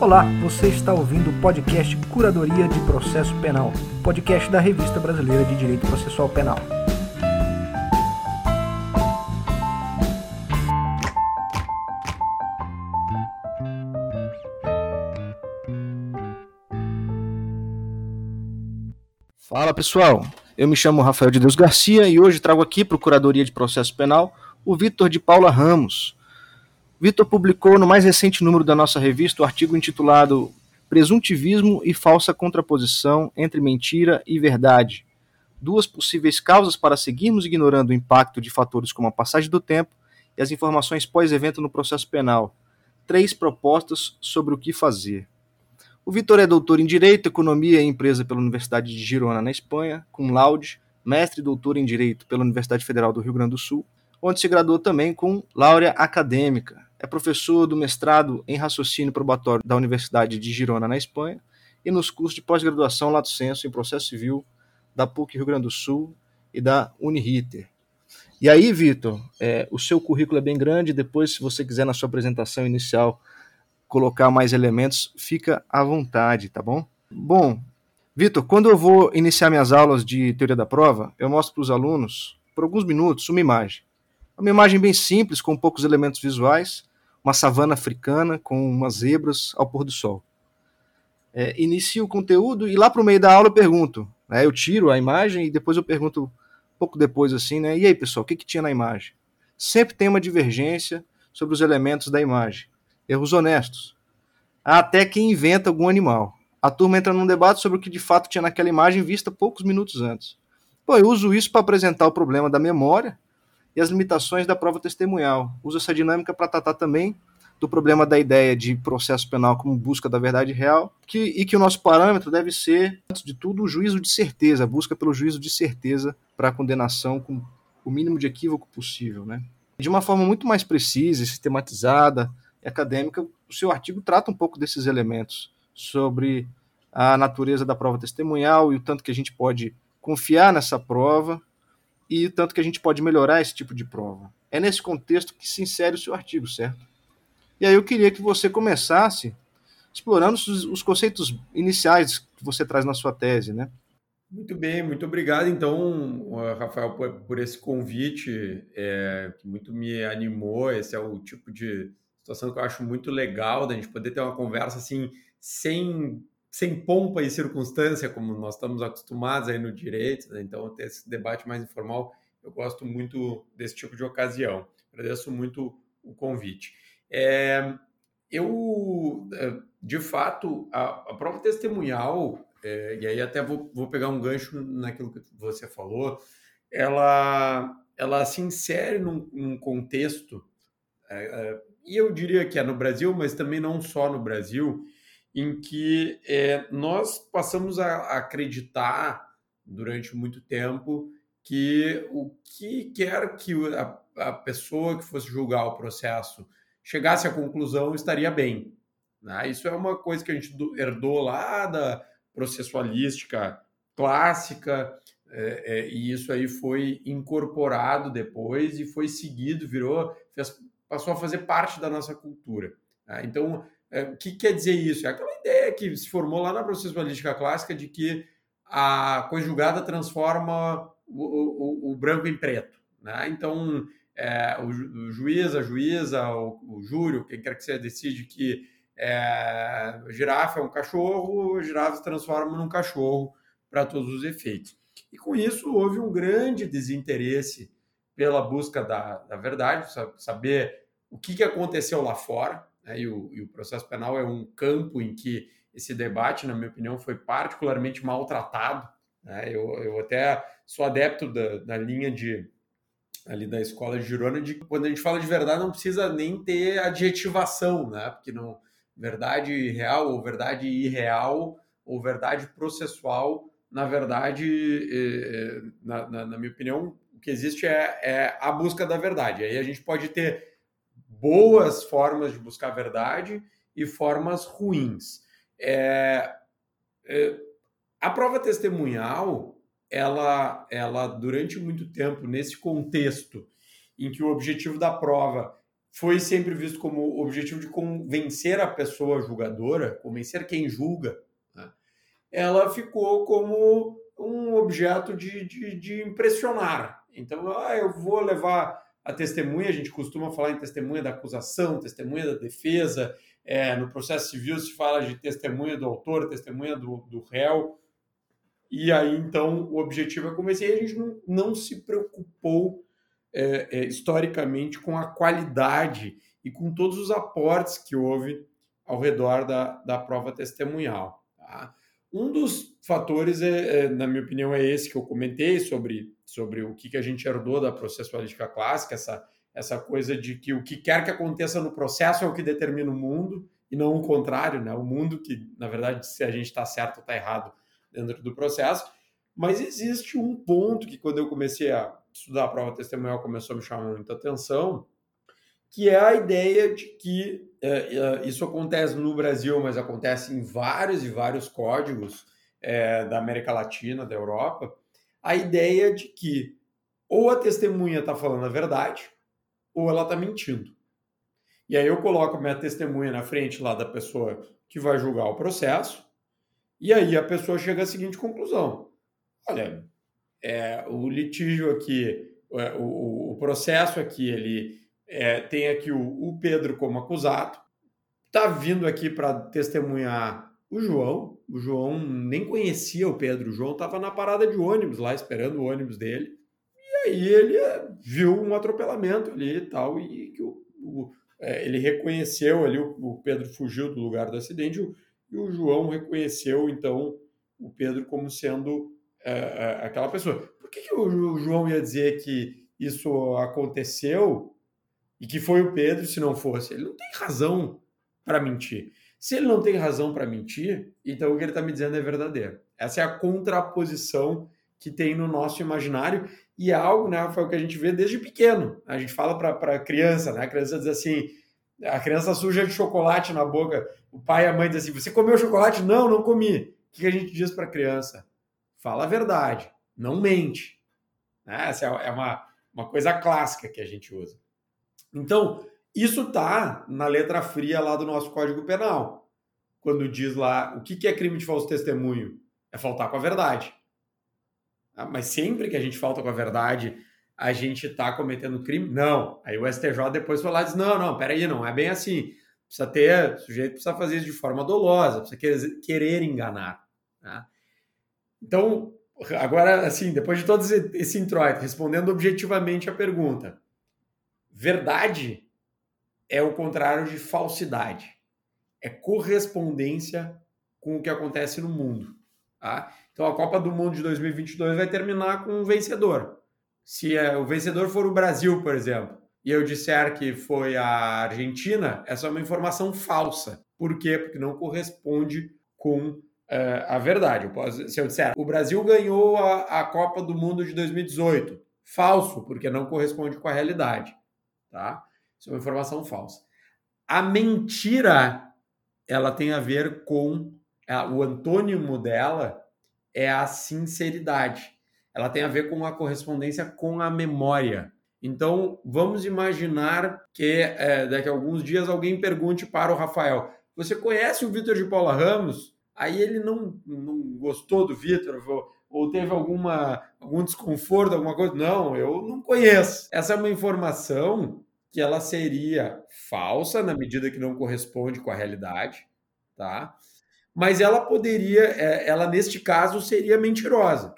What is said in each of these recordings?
Olá, você está ouvindo o podcast Curadoria de Processo Penal, podcast da Revista Brasileira de Direito Processual Penal. Fala pessoal, eu me chamo Rafael de Deus Garcia e hoje trago aqui para o Curadoria de Processo Penal o Vitor de Paula Ramos, Vitor publicou no mais recente número da nossa revista o artigo intitulado Presuntivismo e falsa contraposição entre mentira e verdade. Duas possíveis causas para seguirmos ignorando o impacto de fatores como a passagem do tempo e as informações pós-evento no processo penal. Três propostas sobre o que fazer. O Vitor é doutor em Direito, Economia e Empresa pela Universidade de Girona, na Espanha, com laude, mestre e doutor em Direito pela Universidade Federal do Rio Grande do Sul, onde se graduou também com laurea acadêmica é professor do mestrado em raciocínio probatório da Universidade de Girona, na Espanha, e nos cursos de pós-graduação Lato Senso em Processo Civil da PUC Rio Grande do Sul e da Uniriter. E aí, Vitor, é, o seu currículo é bem grande, depois, se você quiser, na sua apresentação inicial, colocar mais elementos, fica à vontade, tá bom? Bom, Vitor, quando eu vou iniciar minhas aulas de teoria da prova, eu mostro para os alunos, por alguns minutos, uma imagem. Uma imagem bem simples, com poucos elementos visuais, uma savana africana com umas zebras ao pôr do sol. É, inicio o conteúdo e lá para o meio da aula eu pergunto. Né, eu tiro a imagem e depois eu pergunto, pouco depois assim, né? E aí, pessoal, o que, que tinha na imagem? Sempre tem uma divergência sobre os elementos da imagem. Erros honestos. Até quem inventa algum animal. A turma entra num debate sobre o que de fato tinha naquela imagem vista poucos minutos antes. Pô, eu uso isso para apresentar o problema da memória e as limitações da prova testemunhal. Uso essa dinâmica para tratar também do problema da ideia de processo penal como busca da verdade real, que, e que o nosso parâmetro deve ser, antes de tudo, o juízo de certeza, a busca pelo juízo de certeza para a condenação com o mínimo de equívoco possível. Né? De uma forma muito mais precisa, sistematizada e acadêmica, o seu artigo trata um pouco desses elementos sobre a natureza da prova testemunhal e o tanto que a gente pode confiar nessa prova e tanto que a gente pode melhorar esse tipo de prova. É nesse contexto que se insere o seu artigo, certo? E aí eu queria que você começasse explorando os, os conceitos iniciais que você traz na sua tese, né? Muito bem, muito obrigado, então, Rafael, por, por esse convite, é, que muito me animou. Esse é o tipo de situação que eu acho muito legal, da gente poder ter uma conversa assim, sem sem pompa e circunstância, como nós estamos acostumados aí no direito, né? então ter esse debate mais informal, eu gosto muito desse tipo de ocasião. Agradeço muito o convite. É, eu, é, de fato, a, a prova testemunhal, é, e aí até vou, vou pegar um gancho naquilo que você falou, ela, ela se insere num, num contexto, é, é, e eu diria que é no Brasil, mas também não só no Brasil, em que é, nós passamos a acreditar durante muito tempo que o que quer que a, a pessoa que fosse julgar o processo chegasse à conclusão estaria bem. Né? Isso é uma coisa que a gente herdou lá da processualística clássica, é, é, e isso aí foi incorporado depois e foi seguido, virou, fez, passou a fazer parte da nossa cultura. Né? Então, é, o que quer dizer isso? É aquela ideia que se formou lá na processualística clássica de que a conjugada transforma o, o, o branco em preto. Né? Então, é, o, o, juiz, a juíza, o, o júri, quem quer que seja, decide que é, girafa é um cachorro, a girafa se transforma num cachorro para todos os efeitos. E com isso houve um grande desinteresse pela busca da, da verdade, saber o que, que aconteceu lá fora, né? e, o, e o processo penal é um campo em que esse debate, na minha opinião, foi particularmente maltratado. Né? Eu, eu até sou adepto da, da linha de ali da escola de Girona de quando a gente fala de verdade não precisa nem ter adjetivação, né? Porque não verdade real ou verdade irreal ou verdade processual, na verdade, é, na, na, na minha opinião, o que existe é, é a busca da verdade. Aí a gente pode ter boas formas de buscar verdade e formas ruins. É, é, a prova testemunhal, ela, ela durante muito tempo nesse contexto em que o objetivo da prova foi sempre visto como objetivo de convencer a pessoa julgadora, convencer quem julga, né? ela ficou como um objeto de, de, de, impressionar. Então, ah, eu vou levar a testemunha, a gente costuma falar em testemunha da acusação, testemunha da defesa, é, no processo civil se fala de testemunha do autor, testemunha do, do réu, e aí então o objetivo é convencer, e a gente não, não se preocupou é, é, historicamente com a qualidade e com todos os aportes que houve ao redor da, da prova testemunhal. Tá? Um dos fatores, é, é, na minha opinião, é esse que eu comentei sobre, sobre o que, que a gente herdou da processualística clássica, essa, essa coisa de que o que quer que aconteça no processo é o que determina o mundo, e não o contrário, né? o mundo que, na verdade, se a gente está certo ou está errado dentro do processo. Mas existe um ponto que, quando eu comecei a estudar a prova testemunhal começou a me chamar muita atenção, que é a ideia de que é, é, isso acontece no Brasil, mas acontece em vários e vários códigos é, da América Latina, da Europa, a ideia de que ou a testemunha está falando a verdade ou ela está mentindo. E aí eu coloco minha testemunha na frente lá da pessoa que vai julgar o processo, e aí a pessoa chega à seguinte conclusão: olha, é, o litígio aqui, é, o, o, processo aqui, ele é, tem aqui o, o, Pedro como acusado, está vindo aqui para testemunhar o João. O João nem conhecia o Pedro, o João estava na parada de ônibus lá, esperando o ônibus dele. E aí ele é, viu um atropelamento ali e tal, e que o, o é, ele reconheceu ali, o, o, Pedro fugiu do lugar do acidente, e o João reconheceu, então, o Pedro como sendo é, é, aquela pessoa. Por que, que o João ia dizer que isso aconteceu e que foi o Pedro se não fosse? Ele não tem razão para mentir. Se ele não tem razão para mentir, então o que ele está me dizendo é verdadeiro. Essa é a contraposição que tem no nosso imaginário e é algo, né, Rafael, que a gente vê desde pequeno. A gente fala para a criança, né? A criança diz assim, a criança suja de chocolate na boca, o pai e a mãe dizem assim, você comeu chocolate? Não, não comi. O que a gente diz para a criança? fala a verdade, não mente. Essa é, é uma, uma coisa clássica que a gente usa. Então, isso está na letra fria lá do nosso Código Penal. Quando diz lá o que é crime de falso testemunho? É faltar com a verdade. Ah, mas sempre que a gente falta com a verdade, a gente está cometendo crime? Não. Aí o STJ depois foi lá e diz: não, não, peraí, não é bem assim. Precisa ter, o sujeito precisa fazer isso de forma dolosa, precisa querer, enganar. Tá? Então, agora, assim, depois de todo esse introito, respondendo objetivamente a pergunta, verdade é o contrário de falsidade. É correspondência com o que acontece no mundo. Tá? Então, a Copa do Mundo de 2022 vai terminar com um vencedor. Se é, o vencedor for o Brasil, por exemplo, e eu disser que foi a Argentina, essa é uma informação falsa. Por quê? Porque não corresponde com é, a verdade. Eu posso, se eu disser, o Brasil ganhou a, a Copa do Mundo de 2018, falso, porque não corresponde com a realidade. Tá? Isso é uma informação falsa. A mentira, ela tem a ver com a, o antônimo dela é a sinceridade. Ela tem a ver com a correspondência com a memória. Então, vamos imaginar que é, daqui a alguns dias alguém pergunte para o Rafael: Você conhece o Vitor de Paula Ramos? aí ele não, não gostou do Vitor, ou teve alguma, algum desconforto, alguma coisa. Não, eu não conheço. Essa é uma informação que ela seria falsa na medida que não corresponde com a realidade, tá? Mas ela poderia, é, ela neste caso seria mentirosa.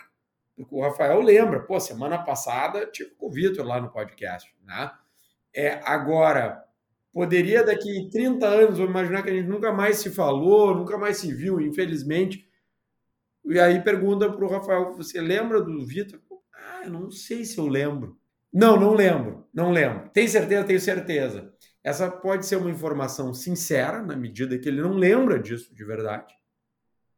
O Rafael lembra, pô, semana passada tive com o Vitor lá no podcast, né? É, agora, Poderia, daqui 30 anos, vou imaginar que a gente nunca mais se falou, nunca mais se viu, infelizmente. E aí pergunta para o Rafael: você lembra do Vitor? Ah, eu não sei se eu lembro. Não, não lembro, não lembro. Tem certeza? Tenho certeza. Essa pode ser uma informação sincera, na medida que ele não lembra disso de verdade,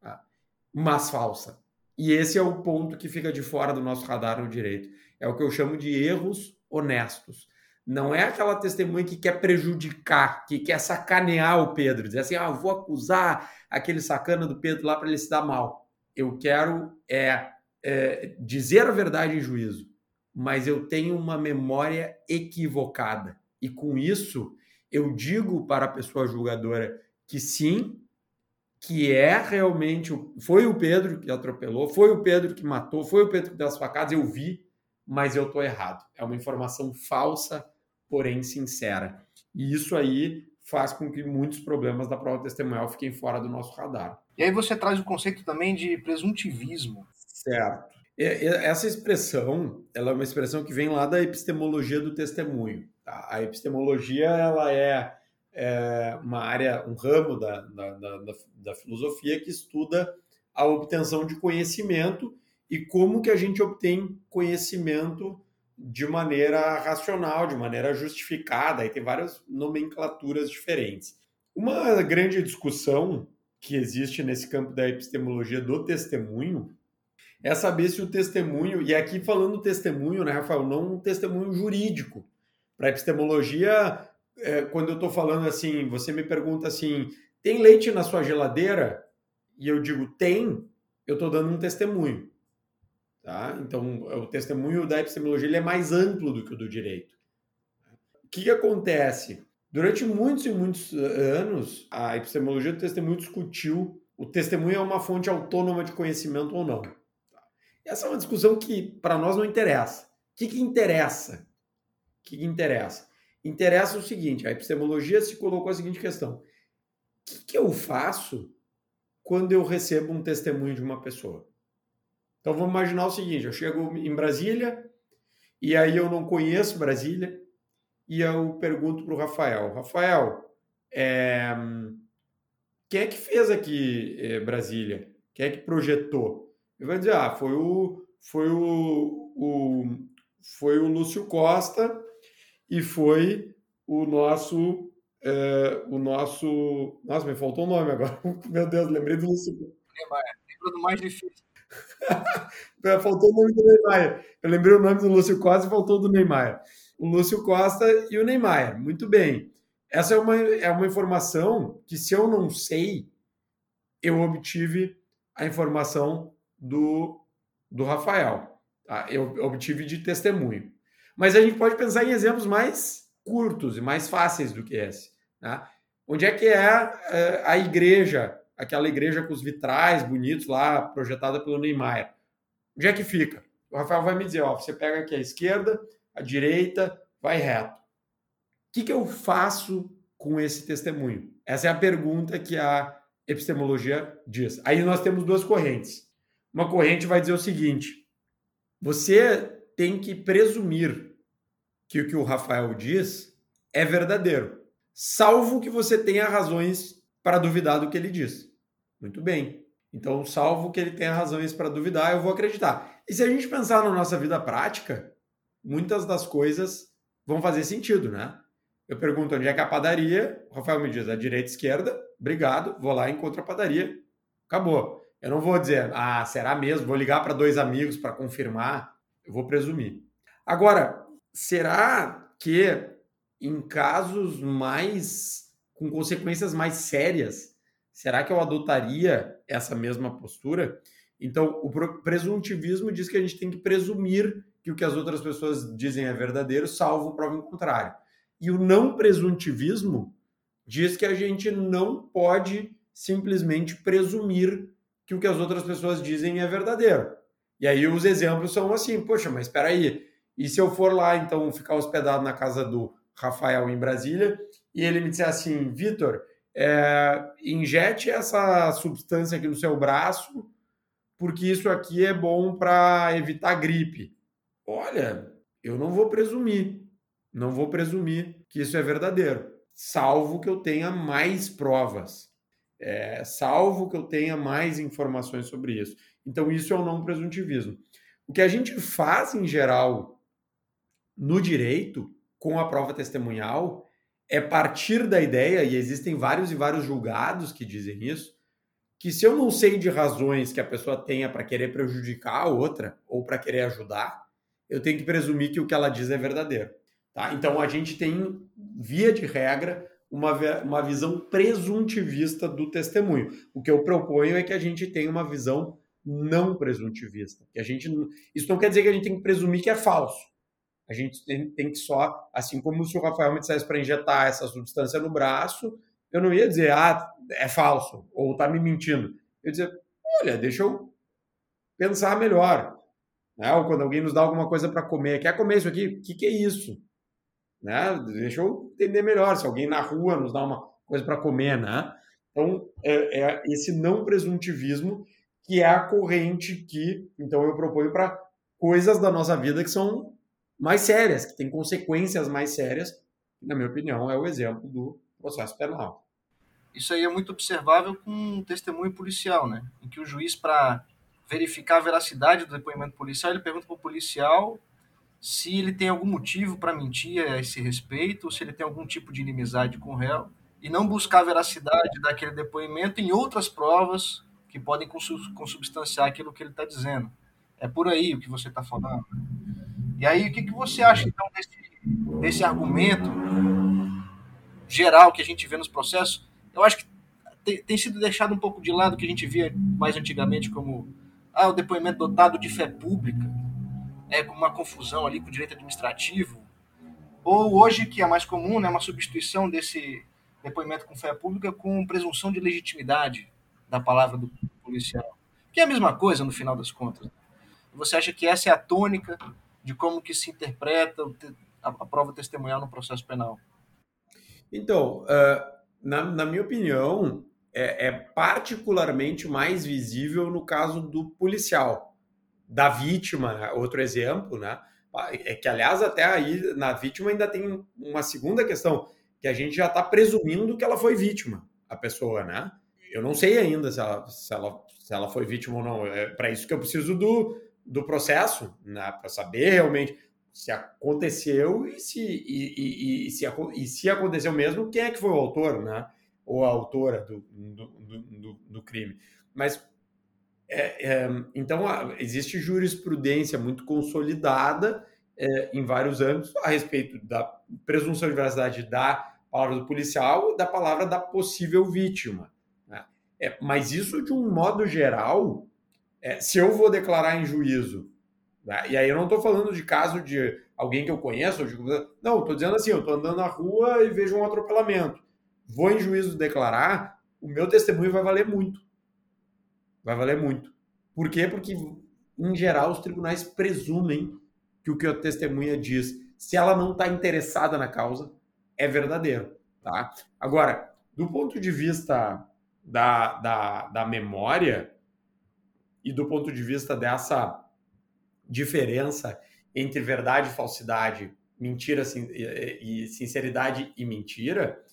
tá? mas falsa. E esse é o ponto que fica de fora do nosso radar no direito. É o que eu chamo de erros honestos. Não é aquela testemunha que quer prejudicar, que quer sacanear o Pedro, dizer assim, ah, vou acusar aquele sacana do Pedro lá para ele se dar mal. Eu quero é, é, dizer a verdade em juízo, mas eu tenho uma memória equivocada. E com isso, eu digo para a pessoa julgadora que sim, que é realmente foi o Pedro que atropelou, foi o Pedro que matou, foi o Pedro que deu as facadas, eu vi, mas eu tô errado. É uma informação falsa, porém sincera. E isso aí faz com que muitos problemas da prova testemunhal fiquem fora do nosso radar. E aí você traz o conceito também de presuntivismo. Certo. Essa expressão, ela é uma expressão que vem lá da epistemologia do testemunho. Tá? A epistemologia, ela é, é, uma área, um ramo da, da, da, da filosofia que estuda a obtenção de conhecimento e como que a gente obtém conhecimento de maneira racional, de maneira justificada, aí tem várias nomenclaturas diferentes. Uma grande discussão que existe nesse campo da epistemologia do testemunho é saber se o testemunho, e aqui falando testemunho, né, Rafael, não um testemunho jurídico. Para epistemologia, é, quando eu estou falando assim, você me pergunta assim, tem leite na sua geladeira? E eu digo, tem, eu estou dando um testemunho. Tá? Então, o testemunho da epistemologia é mais amplo do que o do direito. O que, que acontece? Durante muitos e muitos eh, anos, a epistemologia do testemunho discutiu o testemunho é uma fonte autônoma de conhecimento ou não. Essa é uma discussão que para nós não interessa. O que, que interessa? O que, que interessa? Interessa o seguinte: a epistemologia se colocou a seguinte questão: o que, que eu faço quando eu recebo um testemunho de uma pessoa? Então vamos imaginar o seguinte: eu chego em Brasília e aí eu não conheço Brasília e eu pergunto para o Rafael: Rafael, é, quem é que fez aqui é, Brasília? Quem é que projetou? Ele vai dizer: ah, foi o, foi o, o, foi o Lúcio Costa e foi o nosso. É, o nosso. Nossa, me faltou o nome agora. Meu Deus, lembrei do Lúcio. Lembra do mais difícil. faltou o nome do Neymar. Eu lembrei o nome do Lúcio Costa e faltou do Neymar. O Lúcio Costa e o Neymar. Muito bem. Essa é uma, é uma informação que, se eu não sei, eu obtive a informação do, do Rafael. Tá? Eu obtive de testemunho. Mas a gente pode pensar em exemplos mais curtos e mais fáceis do que esse. Tá? Onde é que é, é a igreja aquela igreja com os vitrais bonitos lá, projetada pelo Neymar. Onde é que fica? O Rafael vai me dizer, ó, você pega aqui a esquerda, a direita, vai reto. O que, que eu faço com esse testemunho? Essa é a pergunta que a epistemologia diz. Aí nós temos duas correntes. Uma corrente vai dizer o seguinte: você tem que presumir que o que o Rafael diz é verdadeiro, salvo que você tenha razões para duvidar do que ele diz. Muito bem. Então, salvo que ele tenha razões para duvidar, eu vou acreditar. E se a gente pensar na nossa vida prática, muitas das coisas vão fazer sentido, né? Eu pergunto onde é que é a padaria, o Rafael me diz a direita esquerda, obrigado, vou lá e encontro a padaria, acabou. Eu não vou dizer, ah, será mesmo? Vou ligar para dois amigos para confirmar, eu vou presumir. Agora, será que em casos mais com consequências mais sérias, será que eu adotaria essa mesma postura? Então, o presuntivismo diz que a gente tem que presumir que o que as outras pessoas dizem é verdadeiro, salvo prova em contrário. E o não presuntivismo diz que a gente não pode simplesmente presumir que o que as outras pessoas dizem é verdadeiro. E aí os exemplos são assim, poxa, mas espera aí, e se eu for lá então ficar hospedado na casa do Rafael em Brasília e ele me disse assim, Vitor, é, injete essa substância aqui no seu braço, porque isso aqui é bom para evitar gripe. Olha, eu não vou presumir, não vou presumir que isso é verdadeiro, salvo que eu tenha mais provas, é, salvo que eu tenha mais informações sobre isso. Então, isso é o não presuntivismo. O que a gente faz em geral no direito com a prova testemunhal é partir da ideia, e existem vários e vários julgados que dizem isso, que se eu não sei de razões que a pessoa tenha para querer prejudicar a outra ou para querer ajudar, eu tenho que presumir que o que ela diz é verdadeiro. Tá? Então a gente tem, via de regra, uma, uma visão presuntivista do testemunho. O que eu proponho é que a gente tenha uma visão não presuntivista. Que a gente, isso não quer dizer que a gente tem que presumir que é falso. A gente tem, tem que só, assim como se o Rafael me dissesse para injetar essa substância no braço, eu não ia dizer, ah, é falso, ou está me mentindo. Eu ia dizer, olha, deixa eu pensar melhor. Né? Ou quando alguém nos dá alguma coisa para comer, quer comer isso aqui? O que, que é isso? Né? Deixa eu entender melhor. Se alguém na rua nos dá uma coisa para comer, né? Então, é, é, esse não presuntivismo que é a corrente que, então, eu proponho para coisas da nossa vida que são mais sérias, que têm consequências mais sérias, na minha opinião, é o exemplo do processo penal. Isso aí é muito observável com um testemunho policial, né? Em que o juiz, para verificar a veracidade do depoimento policial, ele pergunta para o policial se ele tem algum motivo para mentir a esse respeito, ou se ele tem algum tipo de inimizade com o réu, e não buscar a veracidade daquele depoimento em outras provas que podem consubstanciar aquilo que ele está dizendo. É por aí o que você está falando. E aí, o que, que você acha, então, desse, desse argumento geral que a gente vê nos processos? Eu acho que tem, tem sido deixado um pouco de lado o que a gente via mais antigamente como ah, o depoimento dotado de fé pública, é com uma confusão ali com o direito administrativo, ou hoje, que é mais comum, né, uma substituição desse depoimento com fé pública com presunção de legitimidade da palavra do policial, que é a mesma coisa no final das contas. Você acha que essa é a tônica de como que se interpreta a, prova testemunhal no processo penal? Então, na, na minha opinião, é, é, particularmente mais visível no caso do policial, da vítima, né? outro exemplo, né? É que, aliás, até aí na vítima ainda tem uma segunda questão, que a gente já está presumindo que ela foi vítima, a pessoa, né? Eu não sei ainda se ela, se ela, se ela foi vítima ou não. É para isso que eu preciso do, do processo, né? Para saber realmente se aconteceu e se, e, e, e, se, e se aconteceu mesmo, quem é que foi o autor, né? Ou a autora do, do, do, do crime. Mas, é, é, então, existe jurisprudência muito consolidada é, em vários âmbitos a respeito da presunção de veracidade da palavra do policial e da palavra da possível vítima. Né? É, mas isso, de um modo geral, é, se eu vou declarar em juízo, né? e aí eu não estou falando de caso de alguém que eu conheço, de... não, estou dizendo assim, eu estou andando na rua e vejo um atropelamento vou em juízo declarar, o meu testemunho vai valer muito. Vai valer muito. Por quê? Porque, em geral, os tribunais presumem que o que a testemunha diz, se ela não está interessada na causa, é verdadeiro. Tá? Agora, do ponto de vista da, da, da memória e do ponto de vista dessa diferença entre verdade e falsidade, mentira e sinceridade e mentira,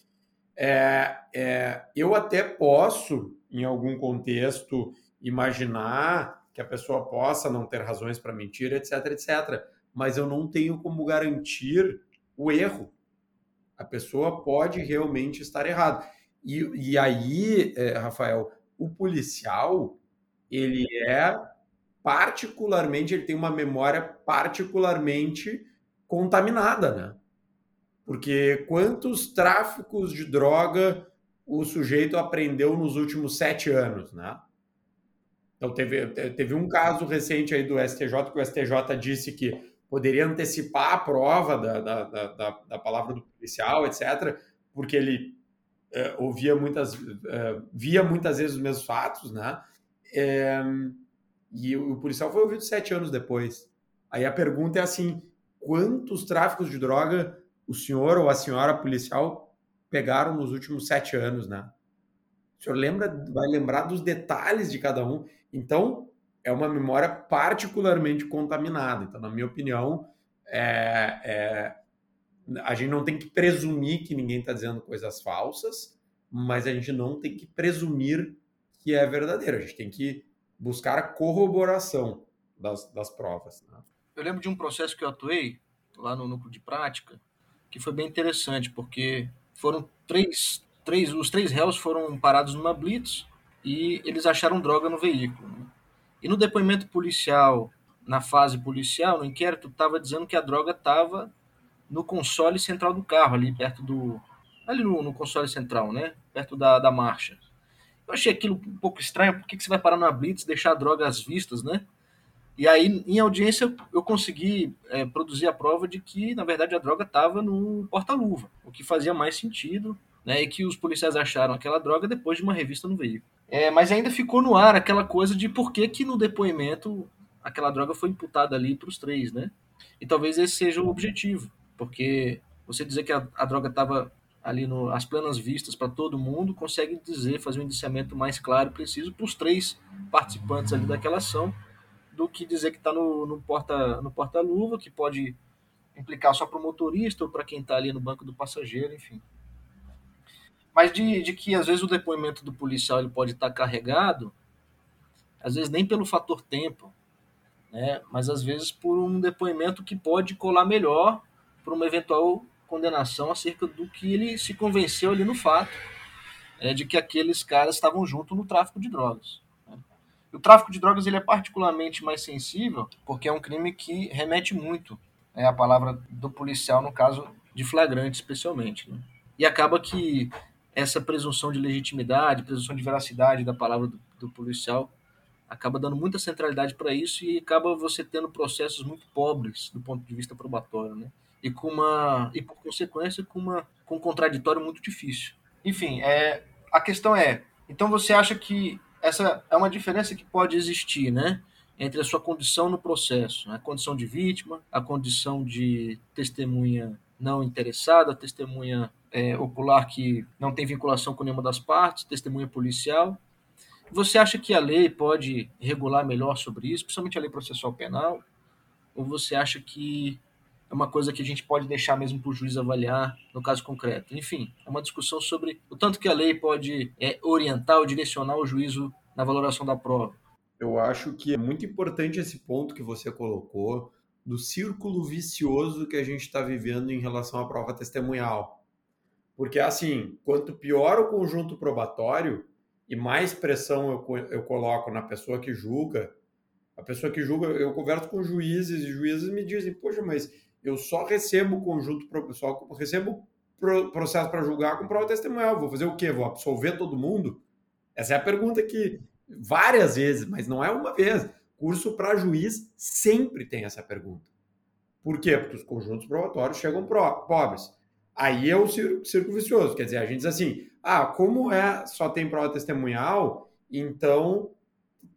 é, é, eu até posso, em algum contexto, imaginar que a pessoa possa não ter razões para mentir, etc, etc. Mas eu não tenho como garantir o erro. A pessoa pode realmente estar errada. E, e aí, é, Rafael, o policial, ele é particularmente, ele tem uma memória particularmente contaminada, né? Porque quantos tráficos de droga o sujeito aprendeu nos últimos sete anos, né? Então teve, teve um caso recente aí do STJ que o STJ disse que poderia antecipar a prova da, da, da, da palavra do policial, etc., porque ele é, ouvia muitas, é, via muitas vezes os mesmos fatos, né? É, e o, o policial foi ouvido sete anos depois. Aí a pergunta é assim: quantos tráficos de droga o senhor ou a senhora policial pegaram nos últimos sete anos, né? O senhor lembra, vai lembrar dos detalhes de cada um. Então, é uma memória particularmente contaminada. Então, na minha opinião, é, é, a gente não tem que presumir que ninguém está dizendo coisas falsas, mas a gente não tem que presumir que é verdadeiro. A gente tem que buscar a corroboração das, das provas. Né? Eu lembro de um processo que eu atuei lá no núcleo de prática, que foi bem interessante, porque foram três, três os três réus foram parados numa blitz e eles acharam droga no veículo. Né? E no depoimento policial, na fase policial, no inquérito, estava dizendo que a droga estava no console central do carro, ali perto do. Ali no, no console central, né? Perto da, da marcha. Eu achei aquilo um pouco estranho, por que, que você vai parar numa blitz deixar a droga às vistas, né? E aí, em audiência, eu consegui é, produzir a prova de que, na verdade, a droga estava no porta-luva, o que fazia mais sentido, né? E que os policiais acharam aquela droga depois de uma revista no veículo. É, mas ainda ficou no ar aquela coisa de por que, que no depoimento aquela droga foi imputada ali para os três, né? E talvez esse seja o objetivo, porque você dizer que a, a droga estava ali no, as plenas vistas para todo mundo, consegue dizer, fazer um indiciamento mais claro e preciso para os três participantes ali daquela ação, do que dizer que está no, no porta-luva, no porta que pode implicar só para o motorista ou para quem está ali no banco do passageiro, enfim. Mas de, de que às vezes o depoimento do policial ele pode estar tá carregado, às vezes nem pelo fator tempo, né? mas às vezes por um depoimento que pode colar melhor para uma eventual condenação acerca do que ele se convenceu ali no fato é, de que aqueles caras estavam junto no tráfico de drogas. O tráfico de drogas ele é particularmente mais sensível porque é um crime que remete muito é a palavra do policial no caso de flagrante especialmente. Né? E acaba que essa presunção de legitimidade, presunção de veracidade da palavra do, do policial acaba dando muita centralidade para isso e acaba você tendo processos muito pobres do ponto de vista probatório, né? e com uma e por consequência com uma com um contraditório muito difícil. Enfim, é a questão é, então você acha que essa é uma diferença que pode existir, né? Entre a sua condição no processo, a condição de vítima, a condição de testemunha não interessada, testemunha é, ocular que não tem vinculação com nenhuma das partes, testemunha policial. Você acha que a lei pode regular melhor sobre isso, principalmente a lei processual penal? Ou você acha que é uma coisa que a gente pode deixar mesmo para o juiz avaliar no caso concreto. Enfim, é uma discussão sobre o tanto que a lei pode é, orientar ou direcionar o juízo na valoração da prova. Eu acho que é muito importante esse ponto que você colocou do círculo vicioso que a gente está vivendo em relação à prova testemunhal. Porque, assim, quanto pior o conjunto probatório e mais pressão eu, eu coloco na pessoa que julga, a pessoa que julga, eu converso com juízes e juízes me dizem, poxa, mas eu só recebo conjunto, só recebo processo para julgar com prova testemunhal. Vou fazer o quê? Vou absolver todo mundo? Essa é a pergunta que várias vezes, mas não é uma vez. Curso para juiz sempre tem essa pergunta. Por quê? Porque os conjuntos probatórios chegam pobres. Aí é o círculo vicioso. Quer dizer, a gente diz assim: ah, como é só tem prova testemunhal, então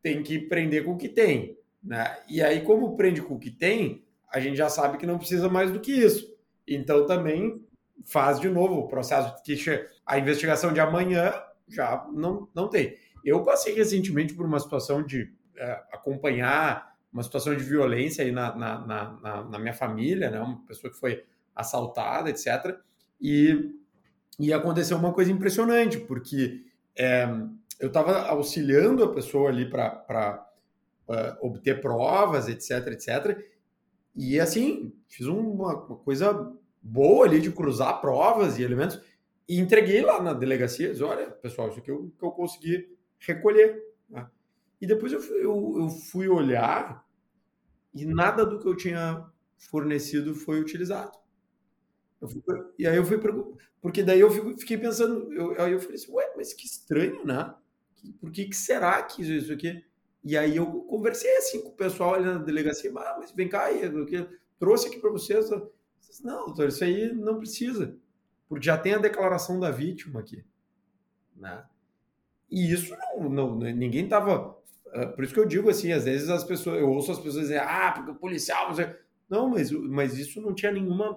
tem que prender com o que tem. Né? E aí, como prende com o que tem, a gente já sabe que não precisa mais do que isso. Então também faz de novo o processo que a investigação de amanhã já não, não tem. Eu passei recentemente por uma situação de é, acompanhar uma situação de violência aí na, na, na, na, minha família, né? uma pessoa que foi assaltada, etc. E, e aconteceu uma coisa impressionante, porque é, eu estava auxiliando a pessoa ali para uh, obter provas, etc, etc. E assim, fiz uma, uma coisa boa ali de cruzar provas e elementos e entreguei lá na delegacia. Disse, Olha, pessoal, isso aqui o que eu consegui recolher. Né? E depois eu, eu, eu, fui olhar e nada do que eu tinha fornecido foi utilizado. Fui, e aí eu fui porque daí eu fiquei pensando, eu, aí eu falei assim, ué, mas que estranho, né? Por que, que será que isso aqui? E aí eu conversei assim com o pessoal ali na delegacia, ah, mas vem cá, eu trouxe aqui para vocês. Não, doutor, isso aí não precisa, porque já tem a declaração da vítima aqui. Né? E isso não, não ninguém estava. Ah, por isso que eu digo assim, às vezes as pessoas, eu ouço as pessoas dizer, ah, porque o policial. Você... Não, mas, mas isso não tinha nenhuma,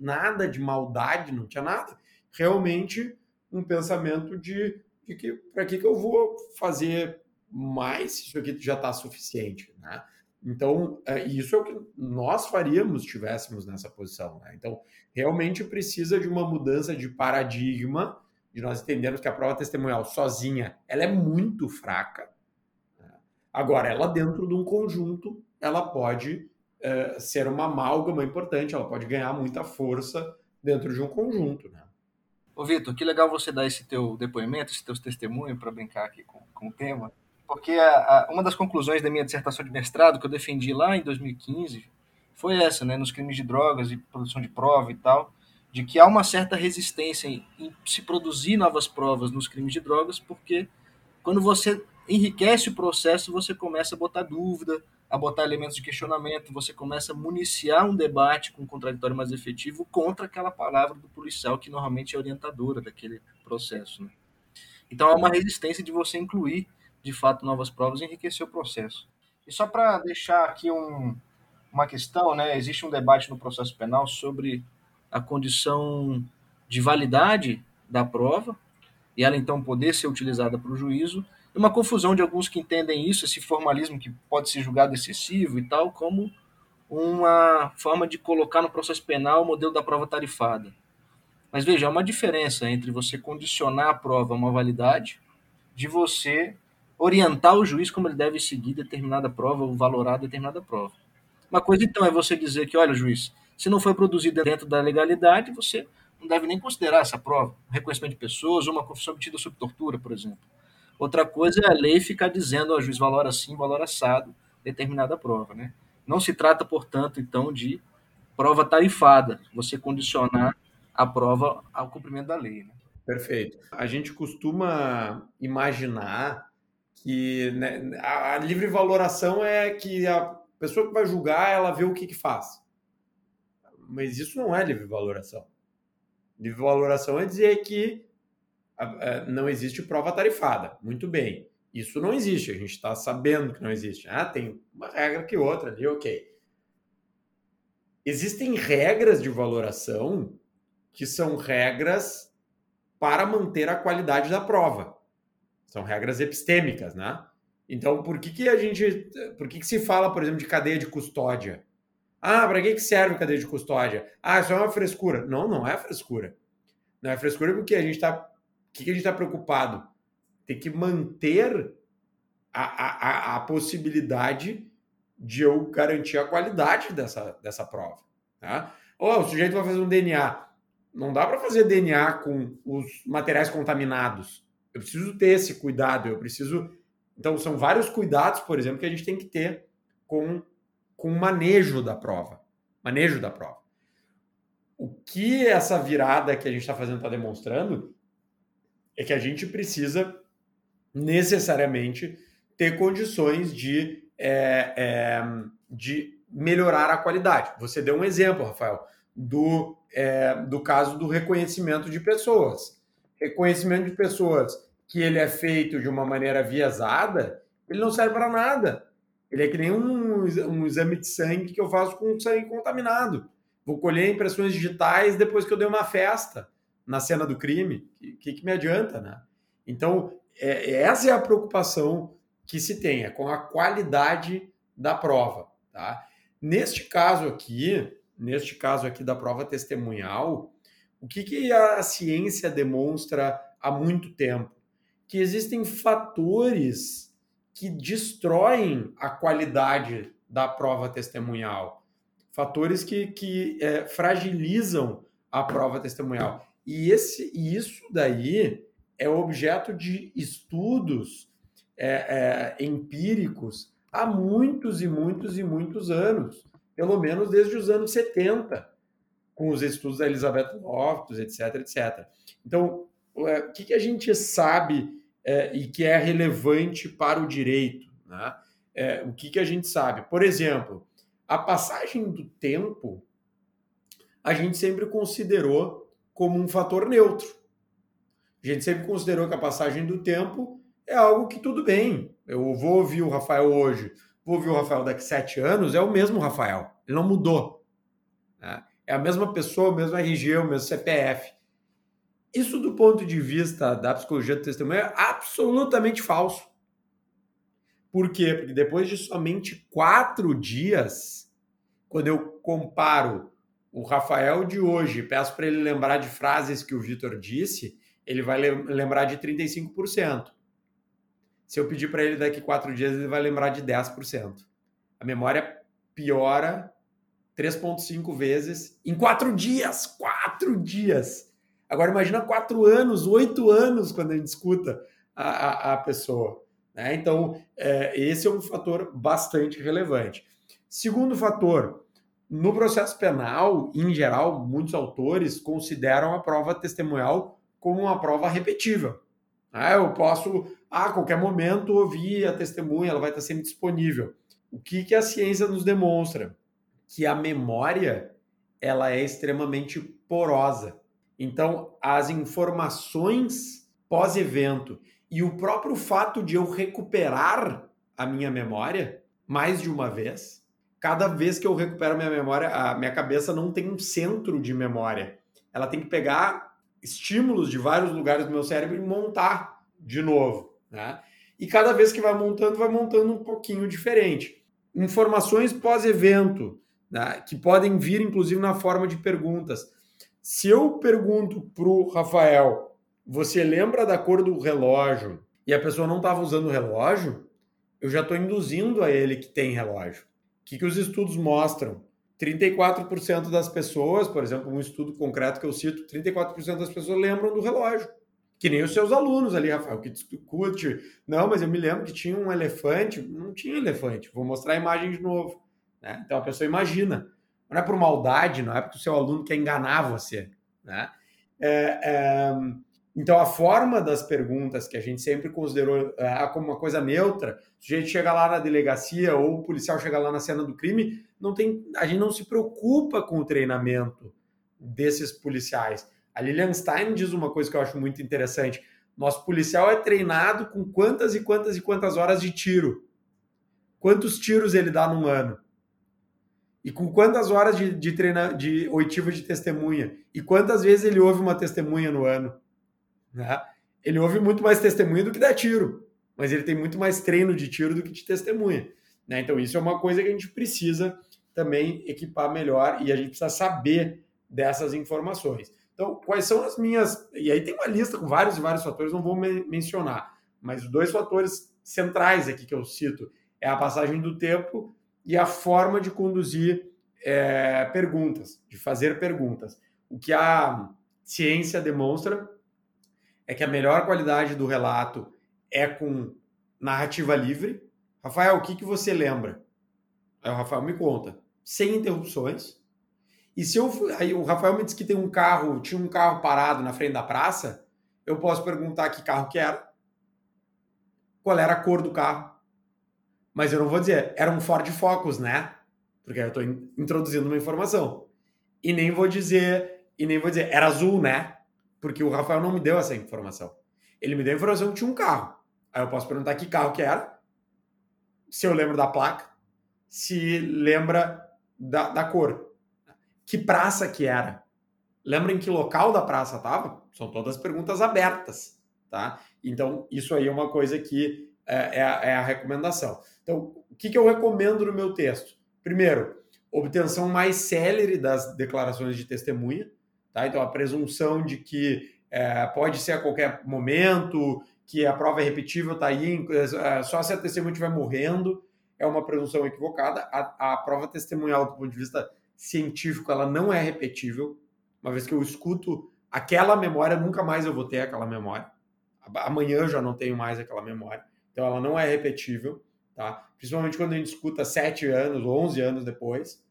nada de maldade, não tinha nada. Realmente um pensamento de, de que para que, que eu vou fazer mais isso aqui já está suficiente, né? Então, é, isso é o que nós faríamos se estivéssemos nessa posição. Né? Então, realmente precisa de uma mudança de paradigma, de nós entendermos que a prova testemunhal sozinha ela é muito fraca. Né? Agora, ela dentro de um conjunto, ela pode é, ser uma amálgama importante, ela pode ganhar muita força dentro de um conjunto. Né? Ô, Vitor, que legal você dar esse teu depoimento, esse teu testemunho para brincar aqui com, com o tema porque a, a, uma das conclusões da minha dissertação de mestrado que eu defendi lá em 2015 foi essa, né, nos crimes de drogas e produção de prova e tal, de que há uma certa resistência em, em se produzir novas provas nos crimes de drogas, porque quando você enriquece o processo, você começa a botar dúvida, a botar elementos de questionamento, você começa a municiar um debate com um contraditório mais efetivo contra aquela palavra do policial que normalmente é orientadora daquele processo. Né? Então há uma resistência de você incluir, de fato, novas provas e enriquecer o processo. E só para deixar aqui um, uma questão, né, existe um debate no processo penal sobre a condição de validade da prova e ela então poder ser utilizada para o juízo uma confusão de alguns que entendem isso, esse formalismo que pode ser julgado excessivo e tal, como uma forma de colocar no processo penal o modelo da prova tarifada. Mas veja, há uma diferença entre você condicionar a prova a uma validade, de você orientar o juiz como ele deve seguir determinada prova ou valorar determinada prova. Uma coisa, então, é você dizer que, olha, juiz, se não foi produzida dentro da legalidade, você não deve nem considerar essa prova, um reconhecimento de pessoas ou uma confissão obtida sob tortura, por exemplo. Outra coisa é a lei ficar dizendo ao juiz valor assim, valor assado, determinada prova. Né? Não se trata, portanto, então, de prova tarifada, você condicionar a prova ao cumprimento da lei. Né? Perfeito. A gente costuma imaginar que né, a livre valoração é que a pessoa que vai julgar, ela vê o que, que faz. Mas isso não é livre valoração. Livre valoração é dizer que não existe prova tarifada. Muito bem. Isso não existe, a gente está sabendo que não existe. Ah, tem uma regra que outra ali, ok. Existem regras de valoração que são regras para manter a qualidade da prova. São regras epistêmicas, né? Então, por que, que a gente. Por que, que se fala, por exemplo, de cadeia de custódia? Ah, para que, que serve cadeia de custódia? Ah, isso é uma frescura. Não, não é frescura. Não é frescura porque a gente está que, que a gente está preocupado? Tem que manter a, a, a, possibilidade de eu garantir a qualidade dessa, dessa prova. Tá? Ou o sujeito vai fazer um DNA. Não dá para fazer DNA com os materiais contaminados. Eu preciso ter esse cuidado. Eu preciso. Então, são vários cuidados, por exemplo, que a gente tem que ter com, com o manejo da prova. Manejo da prova. O que essa virada que a gente está fazendo está demonstrando é que a gente precisa necessariamente ter condições de, é, é, de melhorar a qualidade. Você deu um exemplo, Rafael, do, é, do caso do reconhecimento de pessoas. Reconhecimento de pessoas que ele é feito de uma maneira viesada, ele não serve para nada. Ele é que nem um, um exame de sangue que eu faço com sangue contaminado. Vou colher impressões digitais depois que eu dei uma festa na cena do crime, o que, que, me adianta, né? Então, é, essa é a preocupação que se tem, é com a qualidade da prova, tá? Neste caso aqui, neste caso aqui da prova testemunhal, o que, que a ciência demonstra há muito tempo? Que existem fatores que destroem a qualidade da prova testemunhal, fatores que, que é, fragilizam a prova testemunhal. E, esse, e isso daí é objeto de estudos é, é, empíricos há muitos e muitos e muitos anos, pelo menos desde os anos 70, com os estudos da Elizabeth Loftus, etc, etc. Então, é, o que, que a gente sabe é, e que é relevante para o direito? Né? É, o que, que a gente sabe? Por exemplo, a passagem do tempo, a gente sempre considerou como um fator neutro. A gente sempre considerou que a passagem do tempo é algo que tudo bem. Eu vou ouvir o Rafael hoje, vou ouvir o Rafael daqui sete anos, é o mesmo Rafael, ele não mudou. Né? É a mesma pessoa, o mesmo RG, o mesmo CPF. Isso, do ponto de vista da psicologia do testemunho, é absolutamente falso. Por quê? Porque depois de somente quatro dias, quando eu comparo o Rafael de hoje, peço para ele lembrar de frases que o Vitor disse, ele vai lembrar de 35%. Se eu pedir para ele daqui quatro dias, ele vai lembrar de 10%. A memória piora 3,5 vezes em quatro dias. Quatro dias! Agora imagina quatro anos, oito anos quando a gente escuta a, a, a pessoa. Né? Então, é, esse é um fator bastante relevante. Segundo fator, no processo penal, em geral, muitos autores consideram a prova testemunhal como uma prova repetível. Ah, eu posso, a qualquer momento, ouvir a testemunha, ela vai estar sempre disponível. o que, que a ciência nos demonstra? Que a memória ela é extremamente porosa. Então, as informações pós-evento e o próprio fato de eu recuperar a minha memória mais de uma vez, cada vez que eu recupero a minha memória, a minha cabeça não tem um centro de memória. Ela tem que pegar estímulos de vários lugares do meu cérebro e montar de novo, né? E cada vez que vai montando, vai montando um pouquinho diferente. Informações pós-evento, né, que podem vir inclusive na forma de perguntas. Se eu pergunto para o Rafael, você lembra da cor do relógio e a pessoa não estava usando o relógio, eu já estou induzindo a ele que tem relógio. O que, que os estudos mostram? 34% das pessoas, por exemplo, um estudo concreto que eu cito, 34% das pessoas lembram do relógio. Que nem os seus alunos ali, Rafael, que discute. Não, mas eu me lembro que tinha um elefante. Não tinha elefante. Vou mostrar a imagem de novo. Né? Então a pessoa imagina. Não é por maldade, não é porque o seu aluno quer enganar você. Né? É, é, então a forma das perguntas que a gente sempre considerou é, como uma coisa neutra, o sujeito chega lá na delegacia ou o policial chega lá na cena do crime, não tem, a gente não se preocupa com o treinamento desses policiais. A Lilian Stein diz uma coisa que eu acho muito interessante. Nosso policial é treinado com quantas e quantas e quantas horas de tiro. Quantos tiros ele dá num ano? E com quantas horas de, de, treina, de oitiva de testemunha? E quantas vezes ele ouve uma testemunha no ano? Né? Ele ouve muito mais testemunha do que dá tiro. Mas ele tem muito mais treino de tiro do que de testemunha. Né? Então, isso é uma coisa que a gente precisa também equipar melhor e a gente precisa saber dessas informações. Então, quais são as minhas. E aí tem uma lista com vários e vários fatores, não vou me mencionar, mas os dois fatores centrais aqui que eu cito é a passagem do tempo e a forma de conduzir é, perguntas, de fazer perguntas. O que a ciência demonstra é que a melhor qualidade do relato é com narrativa livre. Rafael, o que, que você lembra? Aí o Rafael me conta. Sem interrupções, e se eu. Aí o Rafael me disse que tem um carro, tinha um carro parado na frente da praça, eu posso perguntar que carro que era, qual era a cor do carro. Mas eu não vou dizer, era um Ford Focus, né? Porque eu estou introduzindo uma informação. E nem vou dizer, e nem vou dizer, era azul, né? Porque o Rafael não me deu essa informação. Ele me deu a informação que tinha um carro. Aí eu posso perguntar que carro que era, se eu lembro da placa, se lembra da, da cor que praça que era. Lembrem que local da praça estava? São todas perguntas abertas, tá? Então, isso aí é uma coisa que é, é, a, é a, recomendação. Então, o que, que eu recomendo no meu texto? Primeiro, obtenção mais célere das declarações de testemunha, tá? Então, a presunção de que é, pode ser a qualquer momento, que a prova é repetível, tá aí, é, só se a testemunha estiver morrendo, é uma presunção equivocada. A, a prova testemunhal, do ponto de vista científico ela não é repetível. Uma vez que eu escuto aquela memória, nunca mais eu vou ter aquela memória. Amanhã eu já não tenho mais aquela memória. Então ela não é repetível, tá? Principalmente quando a gente escuta sete anos, onze anos depois.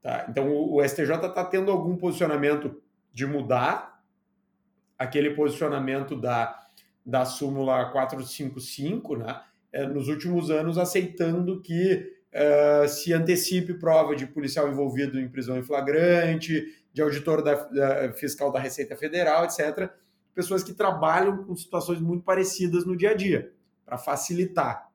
Tá? Então o STJ está tendo algum posicionamento de mudar aquele posicionamento da, da súmula 455, né? É, nos últimos anos aceitando que uh, se antecipe prova de policial envolvido em prisão em flagrante, de auditor da, da, fiscal da Receita Federal, etc. Pessoas que trabalham com situações muito parecidas no dia a dia, para facilitar.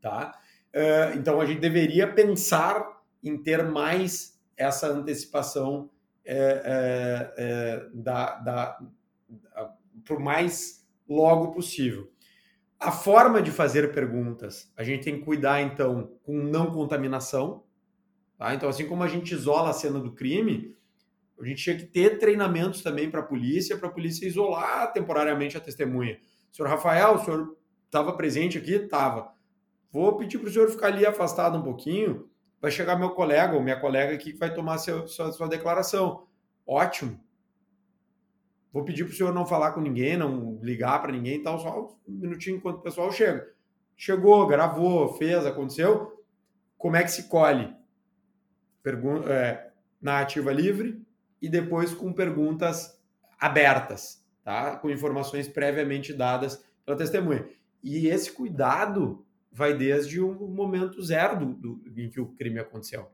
Tá? Uh, então, a gente deveria pensar em ter mais essa antecipação é, é, da, da, da, por mais logo possível. A forma de fazer perguntas, a gente tem que cuidar, então, com não contaminação. Tá? Então, assim como a gente isola a cena do crime, a gente tinha que ter treinamentos também para a polícia, para a polícia isolar temporariamente a testemunha. Senhor Rafael, o senhor estava presente aqui? Estava. Vou pedir para o senhor ficar ali afastado um pouquinho. Vai chegar meu colega ou minha colega aqui que vai tomar sua, sua declaração. Ótimo. Vou pedir para o senhor não falar com ninguém, não ligar para ninguém e tal, só um minutinho enquanto o pessoal chega. Chegou, gravou, fez, aconteceu. Como é que se colhe? Pergunta, é, na ativa livre e depois com perguntas abertas, tá? Com informações previamente dadas pela testemunha. E esse cuidado vai desde o momento zero do, do, em que o crime aconteceu.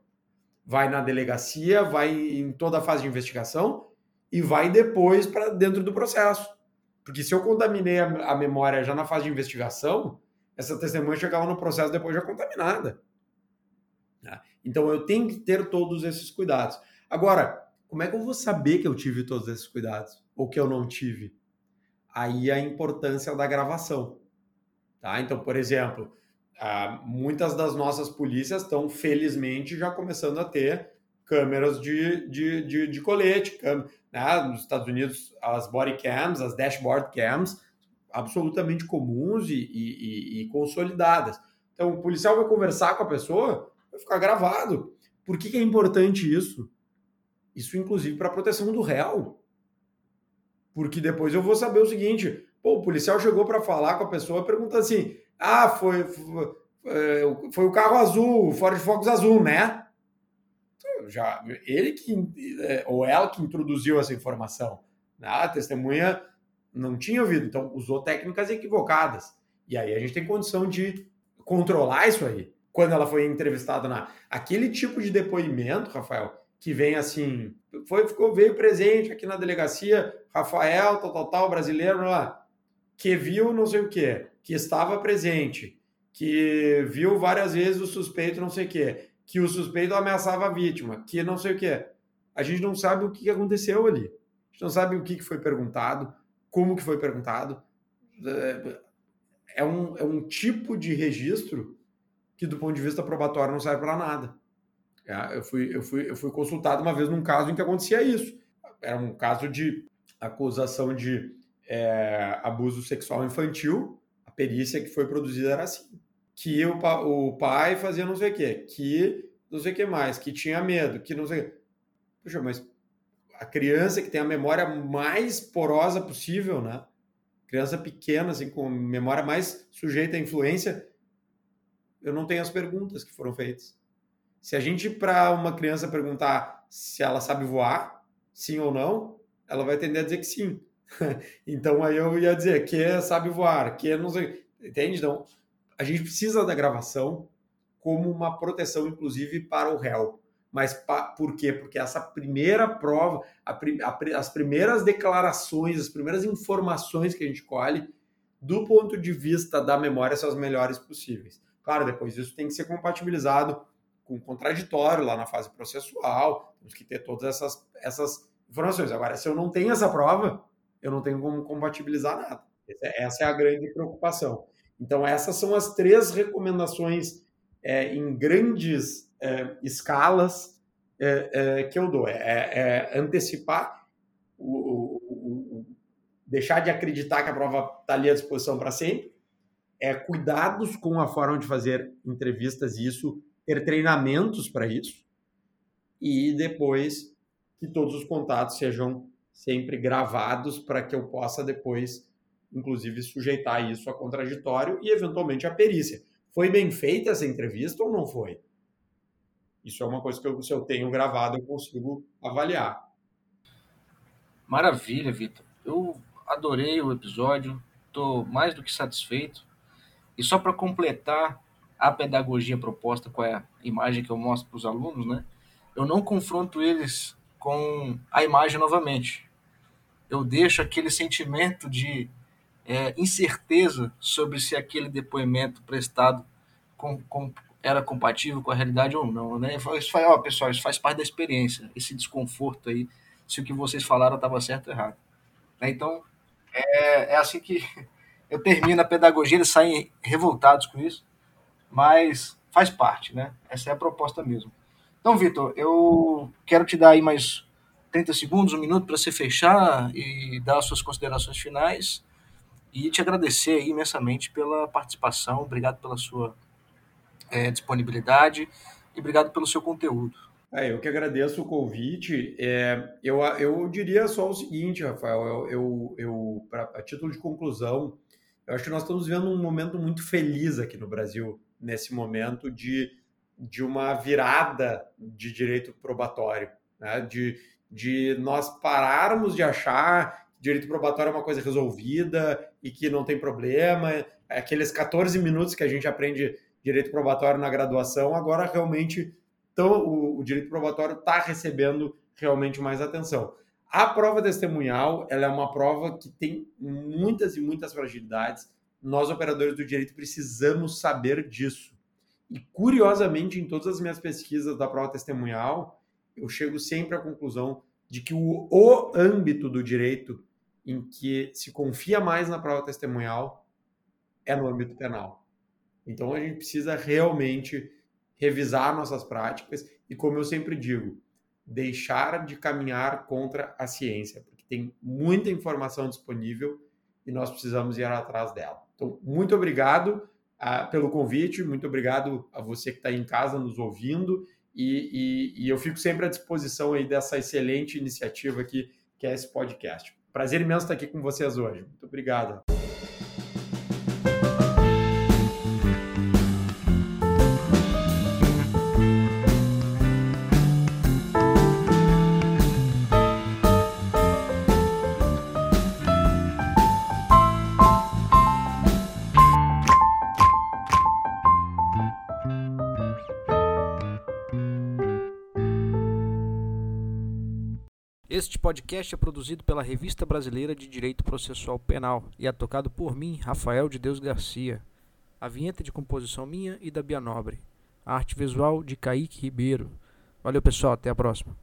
Vai na delegacia, vai em toda a fase de investigação e vai depois para dentro do processo. Porque se eu contaminei a, a, memória já na fase de investigação, essa testemunha chegava no processo depois já contaminada. Né? Então eu tenho que ter todos esses cuidados. Agora, como é que eu vou saber que eu tive todos esses cuidados ou que eu não tive? Aí a importância da gravação. Tá? Então, por exemplo, muitas das nossas polícias estão, felizmente, já começando a ter câmeras de, de, de, de colete. né? Nos Estados Unidos, as body cams, as dashboard cams, absolutamente comuns e, e, e, consolidadas. Então, o policial vai conversar com a pessoa, vai ficar gravado. Por que, que é importante isso? Isso, inclusive, para a proteção do réu. Porque depois eu vou saber o seguinte: pô, o policial chegou para falar com a pessoa, pergunta assim: ah, foi, foi, é, foi o carro azul, o Ford Focus azul, né? Já, ele que, é, ou ela que introduziu essa informação. Né? A testemunha não tinha ouvido, então usou técnicas equivocadas. E aí a gente tem condição de controlar isso aí. Quando ela foi entrevistada na aquele tipo de depoimento, Rafael, que vem assim, foi ficou veio presente aqui na delegacia, Rafael, tal tal tal, brasileiro lá, que viu não sei o que, que estava presente, que viu várias vezes o suspeito não sei o que, que o suspeito ameaçava a vítima, que não sei o que. A gente não sabe o que aconteceu ali. A gente não sabe o que foi perguntado, como que foi perguntado. É, é um, é um tipo de registro que, do ponto de vista probatório, não serve para nada. É, eu, fui, eu, fui, eu fui consultado uma vez num caso em que acontecia isso. Era um caso de acusação de é, abuso sexual infantil. A perícia que foi produzida era assim. Que o, o pai fazia não sei o quê, que não sei o que mais, que tinha medo, que não sei o quê. Puxa, mas a criança que tem a memória mais porosa possível, né? Criança pequena, assim, com memória mais sujeita à influência, eu não tenho as perguntas que foram feitas. Se a gente, para uma criança, perguntar se ela sabe voar, sim ou não, ela vai tender a dizer que sim. então aí eu ia dizer que sabe voar, que não sei. Entende? Então, a gente precisa da gravação como uma proteção, inclusive, para o réu. Mas pa, por quê? Porque essa primeira prova, a, a, as primeiras declarações, as primeiras informações que a gente colhe, do ponto de vista da memória, são as melhores possíveis. Claro, depois isso tem que ser compatibilizado com contraditório lá na fase processual, temos que ter todas essas, essas informações. Agora, se eu não tenho essa prova, eu não tenho como compatibilizar nada. Essa é a grande preocupação. Então, essas são as três recomendações é, em grandes é, escalas é, é, que eu dou. É, é antecipar, o, o, o, deixar de acreditar que a prova está ali à disposição para sempre, é cuidados com a forma de fazer entrevistas, e isso, ter treinamentos para isso, e depois que todos os contatos sejam sempre gravados para que eu possa depois, inclusive, sujeitar isso a contraditório e, eventualmente, a perícia. Foi bem feita essa entrevista ou não foi? Isso é uma coisa que eu, se eu tenho gravado, eu consigo avaliar. Maravilha, Vitor. Eu adorei o episódio, estou mais do que satisfeito. E só para completar a pedagogia proposta com a imagem que eu mostro para os alunos, né? Eu não confronto eles com a imagem novamente. Eu deixo aquele sentimento de é, incerteza sobre se aquele depoimento prestado com, com, era compatível com a realidade ou não, né? Isso faz, ó, pessoal, isso faz parte da experiência, esse desconforto aí, se o que vocês falaram estava certo ou errado. Né? Então, é, é assim que eu termino a pedagogia, eles saem revoltados com isso, mas faz parte, né? Essa é a proposta mesmo. Então, Vitor, eu quero te dar aí mais 30 segundos, um minuto para você fechar e dar as suas considerações finais e te agradecer imensamente pela participação, obrigado pela sua é, disponibilidade e obrigado pelo seu conteúdo. É, eu que agradeço o convite. É, eu, eu diria só o seguinte, Rafael, eu, eu, eu pra, a título de conclusão, eu acho que nós estamos vivendo um momento muito feliz aqui no Brasil, nesse momento de, de uma virada de direito probatório, né? de, de nós pararmos de achar direito probatório é uma coisa resolvida e que não tem problema. Aqueles 14 minutos que a gente aprende direito probatório na graduação, agora realmente então, o, o direito probatório está recebendo realmente mais atenção. A prova testemunhal ela é uma prova que tem muitas e muitas fragilidades. Nós, operadores do direito, precisamos saber disso. E, curiosamente, em todas as minhas pesquisas da prova testemunhal, eu chego sempre à conclusão de que o, o âmbito do direito em que se confia mais na prova testemunhal é no âmbito penal. Então, a gente precisa realmente revisar nossas práticas e, como eu sempre digo, deixar de caminhar contra a ciência, porque tem muita informação disponível e nós precisamos ir atrás dela. Então, muito obrigado pelo convite, muito obrigado a você que está em casa nos ouvindo e, e, e eu fico sempre à disposição aí dessa excelente iniciativa aqui que é esse podcast. Prazer imenso estar aqui com vocês hoje. Muito obrigado. Podcast é produzido pela Revista Brasileira de Direito Processual Penal e é tocado por mim, Rafael de Deus Garcia. A vinheta de composição minha e da Bia Nobre. A arte visual de Kaique Ribeiro. Valeu, pessoal. Até a próxima.